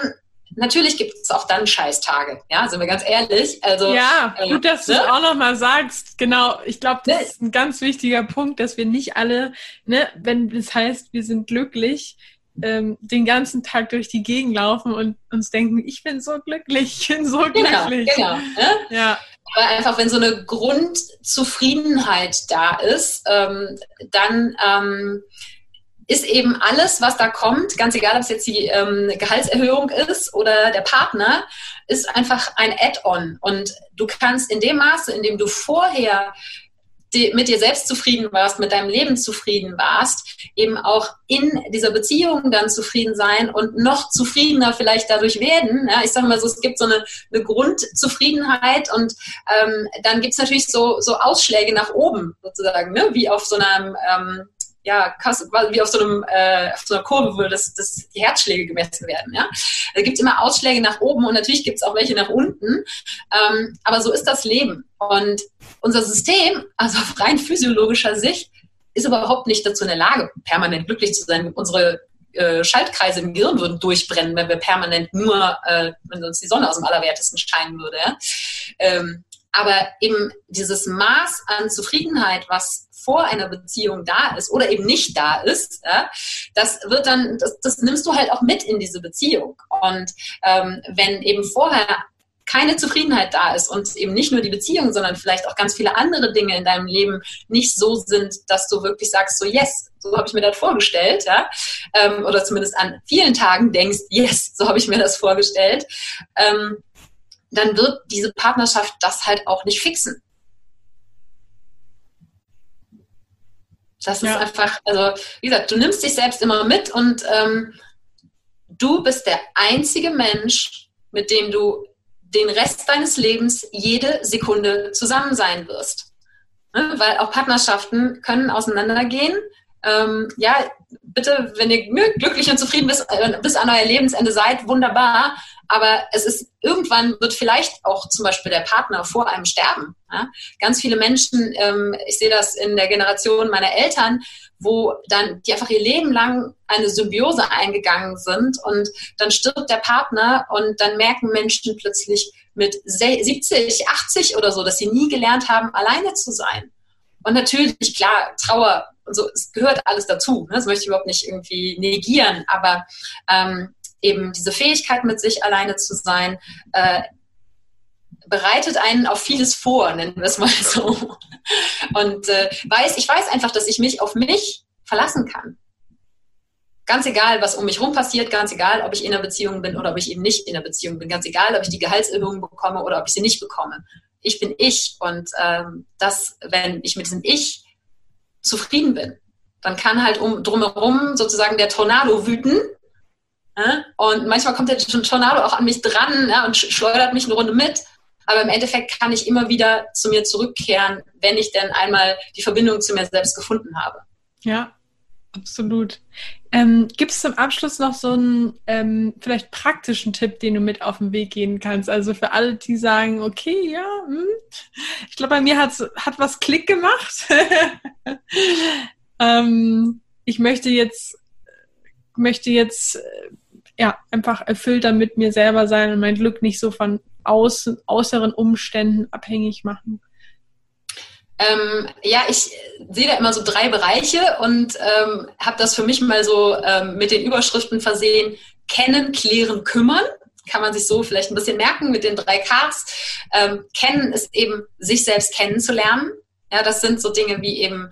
Natürlich gibt es auch dann Scheißtage, ja, sind wir ganz ehrlich. Also, ja, äh, gut, dass du es ne? auch nochmal sagst. Genau, ich glaube, das ne? ist ein ganz wichtiger Punkt, dass wir nicht alle, ne, wenn das heißt, wir sind glücklich, ähm, den ganzen Tag durch die Gegend laufen und uns denken, ich bin so glücklich, ich bin so genau, glücklich. Genau, ne? ja. Aber einfach, wenn so eine Grundzufriedenheit da ist, ähm, dann ähm, ist eben alles, was da kommt, ganz egal, ob es jetzt die ähm, Gehaltserhöhung ist oder der Partner, ist einfach ein Add-on. Und du kannst in dem Maße, in dem du vorher mit dir selbst zufrieden warst, mit deinem Leben zufrieden warst, eben auch in dieser Beziehung dann zufrieden sein und noch zufriedener vielleicht dadurch werden. Ja, ich sage mal so, es gibt so eine, eine Grundzufriedenheit und ähm, dann gibt es natürlich so, so Ausschläge nach oben sozusagen, ne? wie auf so einem ähm, ja, wie auf so, einem, äh, auf so einer Kurve, wo das, das die Herzschläge gemessen werden. Ja? Da gibt es immer Ausschläge nach oben und natürlich gibt es auch welche nach unten. Ähm, aber so ist das Leben. Und unser System, also auf rein physiologischer Sicht, ist überhaupt nicht dazu in der Lage, permanent glücklich zu sein. Unsere äh, Schaltkreise im Gehirn würden durchbrennen, wenn wir permanent nur, äh, wenn uns die Sonne aus dem Allerwertesten scheinen würde. Ja? Ähm, aber eben dieses Maß an Zufriedenheit, was vor einer Beziehung da ist oder eben nicht da ist, ja, das wird dann, das, das, nimmst du halt auch mit in diese Beziehung. Und ähm, wenn eben vorher keine Zufriedenheit da ist und eben nicht nur die Beziehung, sondern vielleicht auch ganz viele andere Dinge in deinem Leben nicht so sind, dass du wirklich sagst, so yes, so habe ich mir das vorgestellt, ja, ähm, oder zumindest an vielen Tagen denkst, yes, so habe ich mir das vorgestellt, ähm, dann wird diese Partnerschaft das halt auch nicht fixen. Das ist ja. einfach, also wie gesagt, du nimmst dich selbst immer mit und ähm, du bist der einzige Mensch, mit dem du den Rest deines Lebens jede Sekunde zusammen sein wirst. Ne? Weil auch Partnerschaften können auseinandergehen. Ähm, ja, bitte, wenn ihr glücklich und zufrieden bis, äh, bis an euer Lebensende seid, wunderbar. Aber es ist irgendwann wird vielleicht auch zum Beispiel der Partner vor einem sterben. Ja? Ganz viele Menschen, ähm, ich sehe das in der Generation meiner Eltern, wo dann die einfach ihr Leben lang eine Symbiose eingegangen sind und dann stirbt der Partner und dann merken Menschen plötzlich mit 70, 80 oder so, dass sie nie gelernt haben, alleine zu sein. Und natürlich, klar, Trauer so, es gehört alles dazu. Ne? Das möchte ich überhaupt nicht irgendwie negieren, aber ähm, eben diese Fähigkeit, mit sich alleine zu sein, äh, bereitet einen auf vieles vor, nennen wir es mal so. Und äh, weiß, ich weiß einfach, dass ich mich auf mich verlassen kann. Ganz egal, was um mich rum passiert, ganz egal, ob ich in einer Beziehung bin oder ob ich eben nicht in einer Beziehung bin, ganz egal, ob ich die Gehaltserhöhung bekomme oder ob ich sie nicht bekomme. Ich bin ich und ähm, das, wenn ich mit diesem Ich zufrieden bin, dann kann halt um drumherum sozusagen der Tornado wüten und manchmal kommt der Tornado auch an mich dran ja, und schleudert mich eine Runde mit. Aber im Endeffekt kann ich immer wieder zu mir zurückkehren, wenn ich denn einmal die Verbindung zu mir selbst gefunden habe. Ja, absolut. Ähm, Gibt es zum Abschluss noch so einen ähm, vielleicht praktischen Tipp, den du mit auf den Weg gehen kannst? Also für alle, die sagen, okay, ja, hm, ich glaube, bei mir hat was Klick gemacht. ähm, ich möchte jetzt möchte jetzt äh, ja, einfach erfüllter mit mir selber sein und mein Glück nicht so von außen, äußeren Umständen abhängig machen? Ähm, ja, ich sehe da immer so drei Bereiche und ähm, habe das für mich mal so ähm, mit den Überschriften versehen. Kennen, klären, kümmern. Kann man sich so vielleicht ein bisschen merken mit den drei Ks. Ähm, kennen ist eben, sich selbst kennenzulernen. Ja, das sind so Dinge wie eben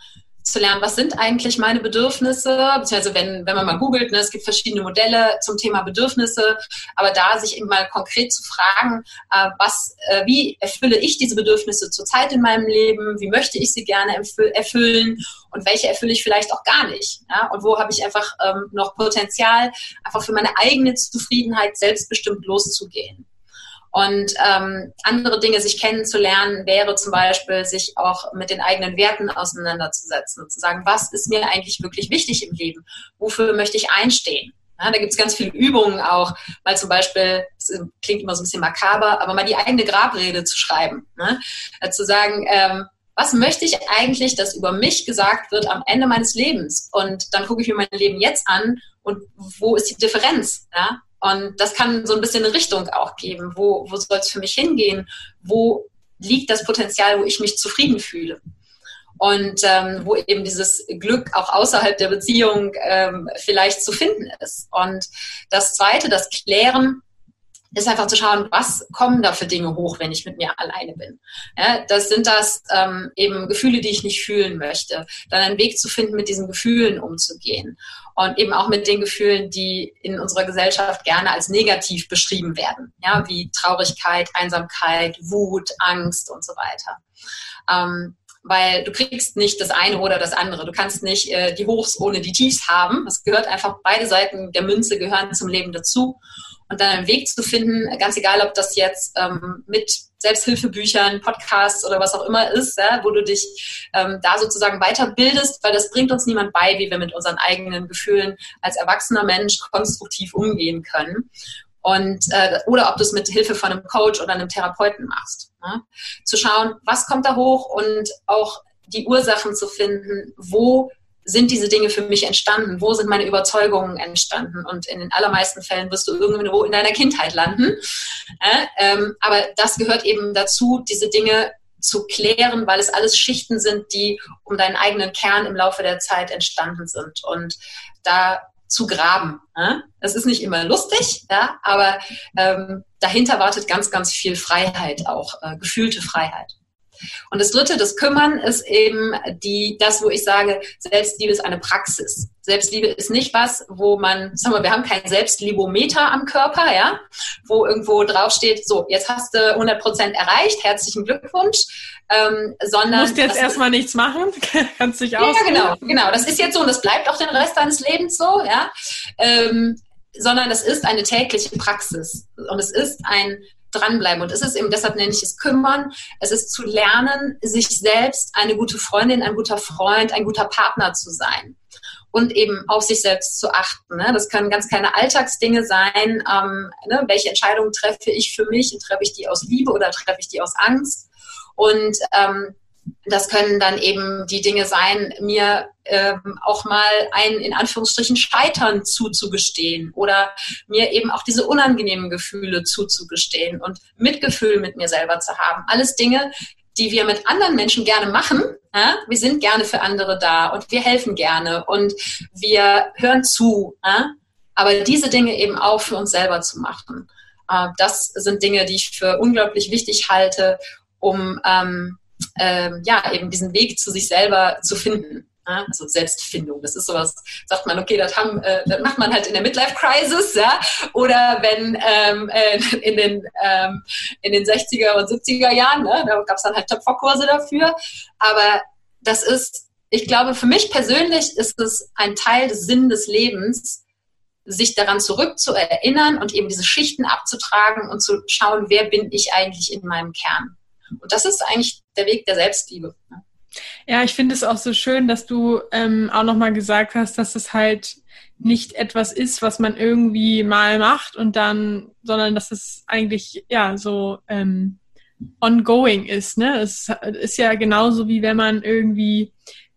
zu lernen, was sind eigentlich meine Bedürfnisse, beziehungsweise wenn, wenn man mal googelt, ne, es gibt verschiedene Modelle zum Thema Bedürfnisse, aber da sich eben mal konkret zu fragen, äh, was, äh, wie erfülle ich diese Bedürfnisse zurzeit in meinem Leben, wie möchte ich sie gerne erfüllen und welche erfülle ich vielleicht auch gar nicht. Ja? Und wo habe ich einfach ähm, noch Potenzial, einfach für meine eigene Zufriedenheit selbstbestimmt loszugehen. Und ähm, andere Dinge sich kennenzulernen, wäre zum Beispiel, sich auch mit den eigenen Werten auseinanderzusetzen und zu sagen, was ist mir eigentlich wirklich wichtig im Leben? Wofür möchte ich einstehen? Ja, da gibt es ganz viele Übungen auch, mal zum Beispiel, klingt immer so ein bisschen makaber, aber mal die eigene Grabrede zu schreiben. Ne? Äh, zu sagen, ähm, was möchte ich eigentlich, dass über mich gesagt wird am Ende meines Lebens? Und dann gucke ich mir mein Leben jetzt an und wo ist die Differenz? Ja? Und das kann so ein bisschen eine Richtung auch geben. Wo, wo soll es für mich hingehen? Wo liegt das Potenzial, wo ich mich zufrieden fühle? Und ähm, wo eben dieses Glück auch außerhalb der Beziehung ähm, vielleicht zu finden ist. Und das Zweite, das Klären, ist einfach zu schauen, was kommen da für Dinge hoch, wenn ich mit mir alleine bin. Ja, das sind das ähm, eben Gefühle, die ich nicht fühlen möchte. Dann einen Weg zu finden, mit diesen Gefühlen umzugehen. Und eben auch mit den Gefühlen, die in unserer Gesellschaft gerne als negativ beschrieben werden. Ja, wie Traurigkeit, Einsamkeit, Wut, Angst und so weiter. Ähm, weil du kriegst nicht das eine oder das andere. Du kannst nicht äh, die Hochs ohne die Tiefs haben. Es gehört einfach, beide Seiten der Münze gehören zum Leben dazu und dann einen Weg zu finden, ganz egal, ob das jetzt ähm, mit Selbsthilfebüchern, Podcasts oder was auch immer ist, ja, wo du dich ähm, da sozusagen weiterbildest, weil das bringt uns niemand bei, wie wir mit unseren eigenen Gefühlen als erwachsener Mensch konstruktiv umgehen können. Und, äh, oder ob du es mit Hilfe von einem Coach oder einem Therapeuten machst. Ne? Zu schauen, was kommt da hoch und auch die Ursachen zu finden, wo sind diese Dinge für mich entstanden? Wo sind meine Überzeugungen entstanden? Und in den allermeisten Fällen wirst du irgendwo in deiner Kindheit landen. Äh, ähm, aber das gehört eben dazu, diese Dinge zu klären, weil es alles Schichten sind, die um deinen eigenen Kern im Laufe der Zeit entstanden sind. Und da zu graben. Es ist nicht immer lustig, aber ähm, dahinter wartet ganz, ganz viel Freiheit auch, äh, gefühlte Freiheit. Und das dritte, das Kümmern, ist eben die, das, wo ich sage, Selbstliebe ist eine Praxis. Selbstliebe ist nicht was, wo man, sagen wir, wir haben kein Selbstlibometer am Körper, ja, wo irgendwo draufsteht, so, jetzt hast du 100 Prozent erreicht, herzlichen Glückwunsch, ähm, sondern. Du musst jetzt erstmal nichts machen, kannst dich aus. Ja, genau, genau. Das ist jetzt so und das bleibt auch den Rest deines Lebens so, ja. Ähm, sondern es ist eine tägliche Praxis und es ist ein dranbleiben. Und es ist eben, deshalb nenne ich es kümmern. Es ist zu lernen, sich selbst eine gute Freundin, ein guter Freund, ein guter Partner zu sein. Und eben auf sich selbst zu achten. Ne? Das können ganz kleine Alltagsdinge sein. Ähm, ne? Welche Entscheidungen treffe ich für mich? Treffe ich die aus Liebe oder treffe ich die aus Angst? Und ähm, das können dann eben die Dinge sein, mir ähm, auch mal ein in Anführungsstrichen Scheitern zuzugestehen oder mir eben auch diese unangenehmen Gefühle zuzugestehen und Mitgefühl mit mir selber zu haben. Alles Dinge, die wir mit anderen Menschen gerne machen. Ja? Wir sind gerne für andere da und wir helfen gerne und wir hören zu. Ja? Aber diese Dinge eben auch für uns selber zu machen, äh, das sind Dinge, die ich für unglaublich wichtig halte, um ähm, ähm, ja, eben diesen Weg zu sich selber zu finden. Ja, also Selbstfindung, das ist sowas, sagt man, okay, das, haben, äh, das macht man halt in der Midlife-Crisis, ja, oder wenn ähm, äh, in, den, ähm, in den 60er und 70er Jahren, ne, da gab es dann halt Töpferkurse dafür, aber das ist, ich glaube, für mich persönlich ist es ein Teil des Sinn des Lebens, sich daran zurückzuerinnern und eben diese Schichten abzutragen und zu schauen, wer bin ich eigentlich in meinem Kern. Und das ist eigentlich der Weg der Selbstliebe. Ne? Ja, ich finde es auch so schön, dass du ähm, auch nochmal gesagt hast, dass es halt nicht etwas ist, was man irgendwie mal macht und dann, sondern dass es eigentlich ja so ähm, ongoing ist. Ne? Es ist ja genauso wie wenn man irgendwie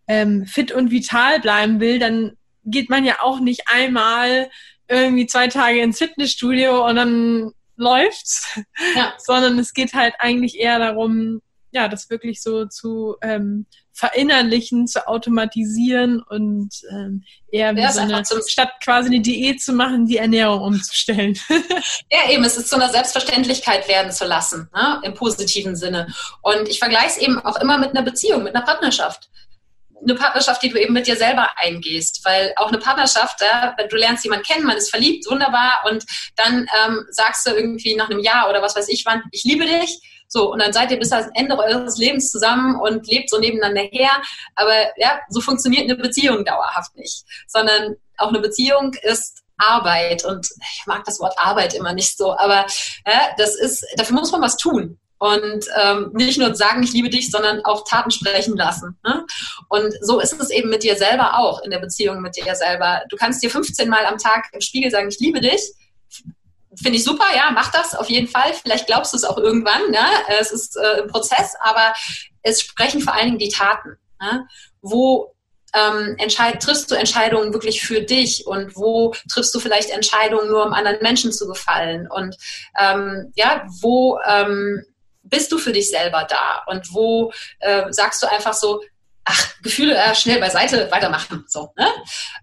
ähm, fit und vital bleiben will, dann geht man ja auch nicht einmal irgendwie zwei Tage ins Fitnessstudio und dann läuft, ja. sondern es geht halt eigentlich eher darum, ja, das wirklich so zu ähm, verinnerlichen, zu automatisieren und ähm, eher wie ja, so eine, statt quasi eine Diät zu machen, die Ernährung umzustellen. ja, eben, es ist zu einer Selbstverständlichkeit werden zu lassen, ne? im positiven Sinne. Und ich vergleiche es eben auch immer mit einer Beziehung, mit einer Partnerschaft eine Partnerschaft, die du eben mit dir selber eingehst. Weil auch eine Partnerschaft, ja, du lernst jemanden kennen, man ist verliebt, wunderbar, und dann ähm, sagst du irgendwie nach einem Jahr oder was weiß ich wann, ich liebe dich. So, und dann seid ihr bis ans Ende eures Lebens zusammen und lebt so nebeneinander her. Aber ja, so funktioniert eine Beziehung dauerhaft nicht. Sondern auch eine Beziehung ist Arbeit und ich mag das Wort Arbeit immer nicht so, aber ja, das ist, dafür muss man was tun und ähm, nicht nur sagen, ich liebe dich, sondern auch Taten sprechen lassen. Ne? Und so ist es eben mit dir selber auch in der Beziehung mit dir selber. Du kannst dir 15 Mal am Tag im Spiegel sagen, ich liebe dich. Finde ich super, ja, mach das auf jeden Fall. Vielleicht glaubst du es auch irgendwann. Ne? Es ist äh, ein Prozess, aber es sprechen vor allen Dingen die Taten. Ne? Wo ähm, triffst du Entscheidungen wirklich für dich und wo triffst du vielleicht Entscheidungen nur, um anderen Menschen zu gefallen und ähm, ja, wo ähm, bist du für dich selber da und wo äh, sagst du einfach so, ach, Gefühle äh, schnell beiseite, weitermachen. So, ne?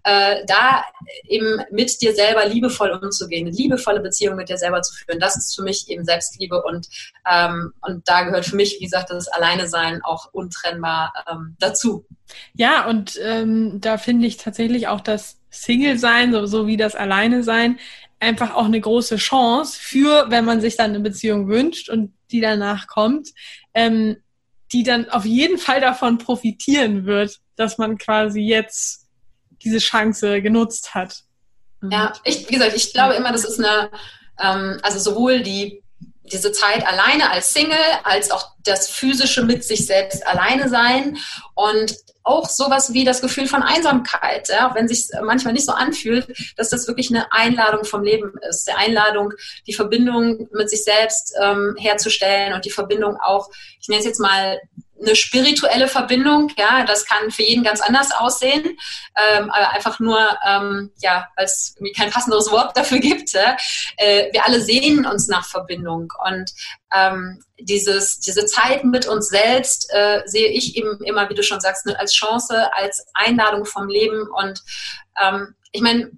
äh, da eben mit dir selber liebevoll umzugehen, eine liebevolle Beziehung mit dir selber zu führen, das ist für mich eben Selbstliebe und, ähm, und da gehört für mich, wie gesagt, das Alleine-Sein auch untrennbar ähm, dazu. Ja, und ähm, da finde ich tatsächlich auch das Single-Sein, so, so wie das Alleine-Sein, einfach auch eine große Chance für, wenn man sich dann eine Beziehung wünscht und die danach kommt, ähm, die dann auf jeden Fall davon profitieren wird, dass man quasi jetzt diese Chance genutzt hat. Ja, ich, wie gesagt, ich glaube immer, das ist eine, ähm, also sowohl die diese Zeit alleine als Single, als auch das physische mit sich selbst alleine sein und auch sowas wie das Gefühl von Einsamkeit, ja, auch wenn sich manchmal nicht so anfühlt, dass das wirklich eine Einladung vom Leben ist, der Einladung, die Verbindung mit sich selbst ähm, herzustellen und die Verbindung auch, ich nenne es jetzt mal eine spirituelle Verbindung, ja, das kann für jeden ganz anders aussehen, ähm, aber einfach nur, ähm, ja, weil es irgendwie kein passenderes Wort dafür gibt. Äh, wir alle sehnen uns nach Verbindung und ähm, dieses, diese Zeit mit uns selbst äh, sehe ich eben immer, wie du schon sagst, ne, als Chance, als Einladung vom Leben und ähm, ich meine,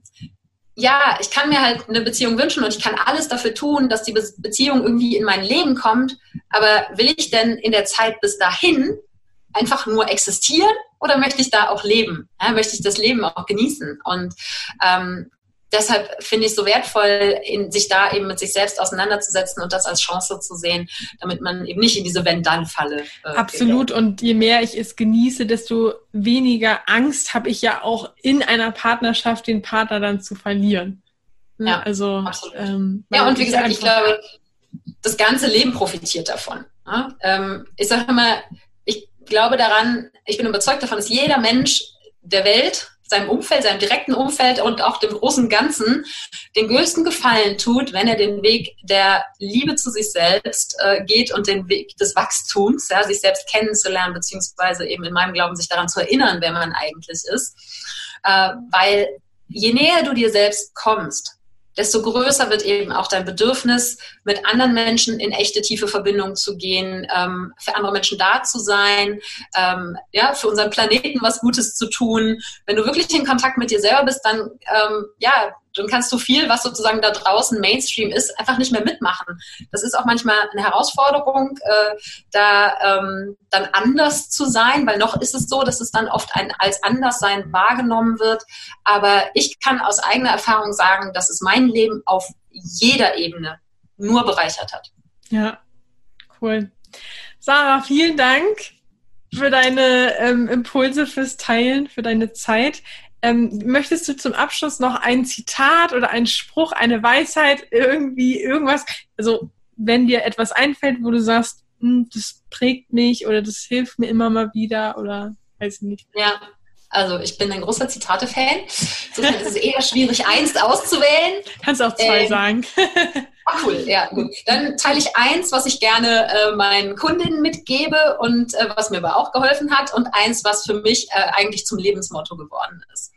ja, ich kann mir halt eine Beziehung wünschen und ich kann alles dafür tun, dass die Beziehung irgendwie in mein Leben kommt. Aber will ich denn in der Zeit bis dahin einfach nur existieren oder möchte ich da auch leben? Ja, möchte ich das Leben auch genießen? Und ähm, deshalb finde ich es so wertvoll, in, sich da eben mit sich selbst auseinanderzusetzen und das als Chance zu sehen, damit man eben nicht in diese Wenn-Dann-Falle. Äh, Absolut. Geht. Und je mehr ich es genieße, desto weniger Angst habe ich ja auch in einer Partnerschaft den Partner dann zu verlieren. Ne? Ja, also ähm, ja und wie gesagt, ich glaube, das ganze Leben profitiert davon. Ja? Ähm, ich sage immer, ich glaube daran, ich bin überzeugt davon, dass jeder Mensch der Welt seinem Umfeld, seinem direkten Umfeld und auch dem großen Ganzen den größten Gefallen tut, wenn er den Weg der Liebe zu sich selbst äh, geht und den Weg des Wachstums, ja, sich selbst kennenzulernen, beziehungsweise eben in meinem Glauben sich daran zu erinnern, wer man eigentlich ist. Äh, weil je näher du dir selbst kommst, desto größer wird eben auch dein Bedürfnis, mit anderen Menschen in echte tiefe Verbindung zu gehen, ähm, für andere Menschen da zu sein, ähm, ja, für unseren Planeten was Gutes zu tun. Wenn du wirklich in Kontakt mit dir selber bist, dann ähm, ja, dann kannst du viel, was sozusagen da draußen Mainstream ist, einfach nicht mehr mitmachen. Das ist auch manchmal eine Herausforderung, äh, da ähm, dann anders zu sein, weil noch ist es so, dass es dann oft ein, als Anderssein wahrgenommen wird. Aber ich kann aus eigener Erfahrung sagen, dass es mein Leben auf jeder Ebene nur bereichert hat. Ja, cool. Sarah, vielen Dank für deine ähm, Impulse, fürs Teilen, für deine Zeit. Ähm, möchtest du zum Abschluss noch ein Zitat oder einen Spruch, eine Weisheit, irgendwie irgendwas? Also, wenn dir etwas einfällt, wo du sagst, hm, das prägt mich oder das hilft mir immer mal wieder oder weiß ich nicht. Ja, also ich bin ein großer Zitate-Fan. Insofern ist es eher schwierig, eins auszuwählen. Kannst auch zwei ähm, sagen. Ach, cool, ja, gut. Dann teile ich eins, was ich gerne äh, meinen Kundinnen mitgebe und äh, was mir aber auch geholfen hat und eins, was für mich äh, eigentlich zum Lebensmotto geworden ist.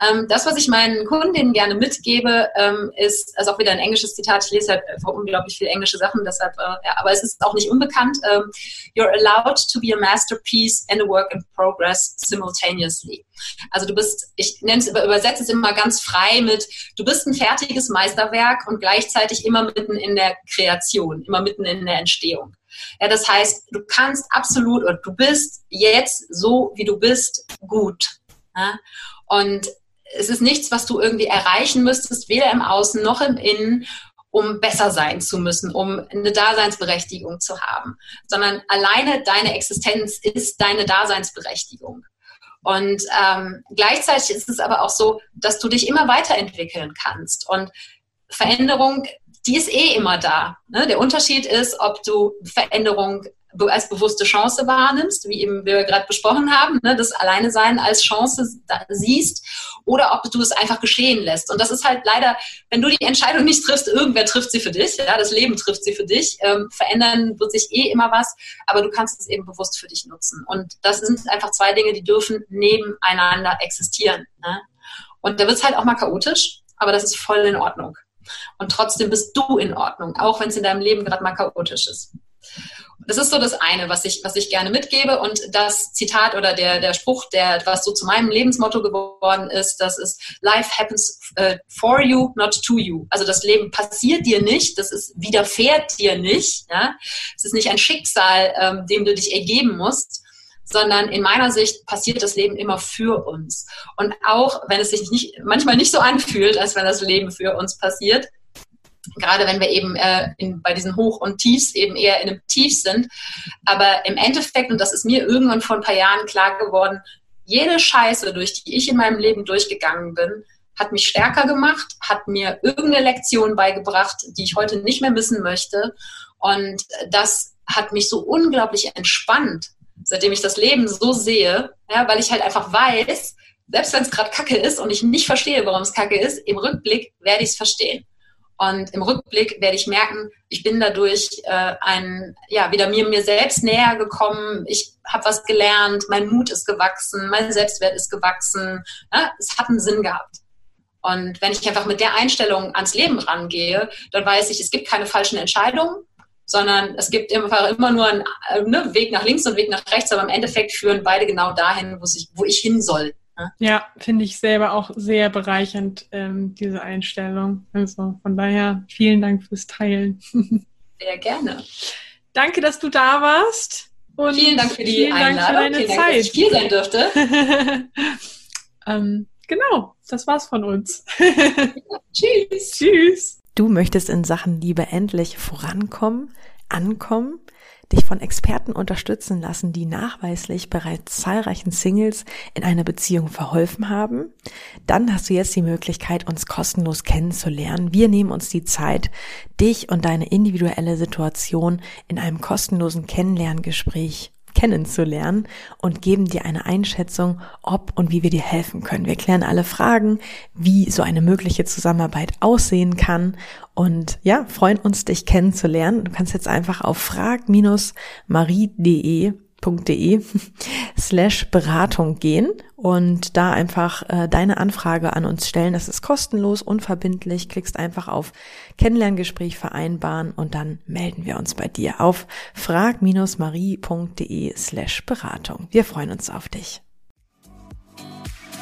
Ähm, das, was ich meinen Kundinnen gerne mitgebe, ähm, ist, also auch wieder ein englisches Zitat, ich lese halt unglaublich viele englische Sachen, deshalb, äh, ja, aber es ist auch nicht unbekannt. Ähm, You're allowed to be a masterpiece and a work in progress simultaneously. Also du bist, ich nenne es, übersetze es immer ganz frei mit, du bist ein fertiges Meisterwerk und gleichzeitig immer mitten in der Kreation, immer mitten in der Entstehung. Ja, das heißt, du kannst absolut oder du bist jetzt so, wie du bist, gut. Ja? Und es ist nichts, was du irgendwie erreichen müsstest, weder im Außen noch im Innen, um besser sein zu müssen, um eine Daseinsberechtigung zu haben, sondern alleine deine Existenz ist deine Daseinsberechtigung. Und ähm, gleichzeitig ist es aber auch so, dass du dich immer weiterentwickeln kannst. Und Veränderung, die ist eh immer da. Ne? Der Unterschied ist, ob du Veränderung als bewusste Chance wahrnimmst, wie eben wir gerade besprochen haben, ne, das Alleine sein als Chance siehst oder ob du es einfach geschehen lässt. Und das ist halt leider, wenn du die Entscheidung nicht triffst, irgendwer trifft sie für dich, ja, das Leben trifft sie für dich. Ähm, verändern wird sich eh immer was, aber du kannst es eben bewusst für dich nutzen. Und das sind einfach zwei Dinge, die dürfen nebeneinander existieren. Ne? Und da wird es halt auch mal chaotisch, aber das ist voll in Ordnung. Und trotzdem bist du in Ordnung, auch wenn es in deinem Leben gerade mal chaotisch ist. Das ist so das eine, was ich, was ich gerne mitgebe. Und das Zitat oder der, der Spruch, der, was so zu meinem Lebensmotto geworden ist, das ist Life happens uh, for you, not to you. Also das Leben passiert dir nicht, das ist widerfährt dir nicht. Ja? Es ist nicht ein Schicksal, ähm, dem du dich ergeben musst, sondern in meiner Sicht passiert das Leben immer für uns. Und auch wenn es sich nicht, manchmal nicht so anfühlt, als wenn das Leben für uns passiert, gerade wenn wir eben äh, in, bei diesen Hoch- und Tiefs eben eher in einem Tief sind. Aber im Endeffekt, und das ist mir irgendwann vor ein paar Jahren klar geworden, jede Scheiße, durch die ich in meinem Leben durchgegangen bin, hat mich stärker gemacht, hat mir irgendeine Lektion beigebracht, die ich heute nicht mehr missen möchte. Und das hat mich so unglaublich entspannt, seitdem ich das Leben so sehe, ja, weil ich halt einfach weiß, selbst wenn es gerade Kacke ist und ich nicht verstehe, warum es Kacke ist, im Rückblick werde ich es verstehen. Und im Rückblick werde ich merken, ich bin dadurch äh, ein, ja, wieder mir, mir selbst näher gekommen. Ich habe was gelernt, mein Mut ist gewachsen, mein Selbstwert ist gewachsen. Ja, es hat einen Sinn gehabt. Und wenn ich einfach mit der Einstellung ans Leben rangehe, dann weiß ich, es gibt keine falschen Entscheidungen, sondern es gibt einfach immer nur einen äh, ne, Weg nach links und Weg nach rechts, aber im Endeffekt führen beide genau dahin, wo ich, wo ich hin soll. Ja, finde ich selber auch sehr bereichernd, ähm, diese Einstellung. Also von daher vielen Dank fürs Teilen. Sehr gerne. Danke, dass du da warst. Und vielen Dank für die Einladung. Für vielen Dank, Zeit. dass ich hier sein durfte. ähm, genau, das war's von uns. tschüss. Tschüss. Du möchtest in Sachen Liebe endlich vorankommen, ankommen? dich von Experten unterstützen lassen, die nachweislich bereits zahlreichen Singles in einer Beziehung verholfen haben, dann hast du jetzt die Möglichkeit, uns kostenlos kennenzulernen. Wir nehmen uns die Zeit, dich und deine individuelle Situation in einem kostenlosen Kennenlerngespräch kennenzulernen und geben dir eine Einschätzung, ob und wie wir dir helfen können. Wir klären alle Fragen, wie so eine mögliche Zusammenarbeit aussehen kann und ja, freuen uns, dich kennenzulernen. Du kannst jetzt einfach auf frag-marie.de www.de slash Beratung gehen und da einfach äh, deine Anfrage an uns stellen. Das ist kostenlos, unverbindlich. Klickst einfach auf Kennenlerngespräch vereinbaren und dann melden wir uns bei dir auf frag-marie.de slash Beratung. Wir freuen uns auf dich.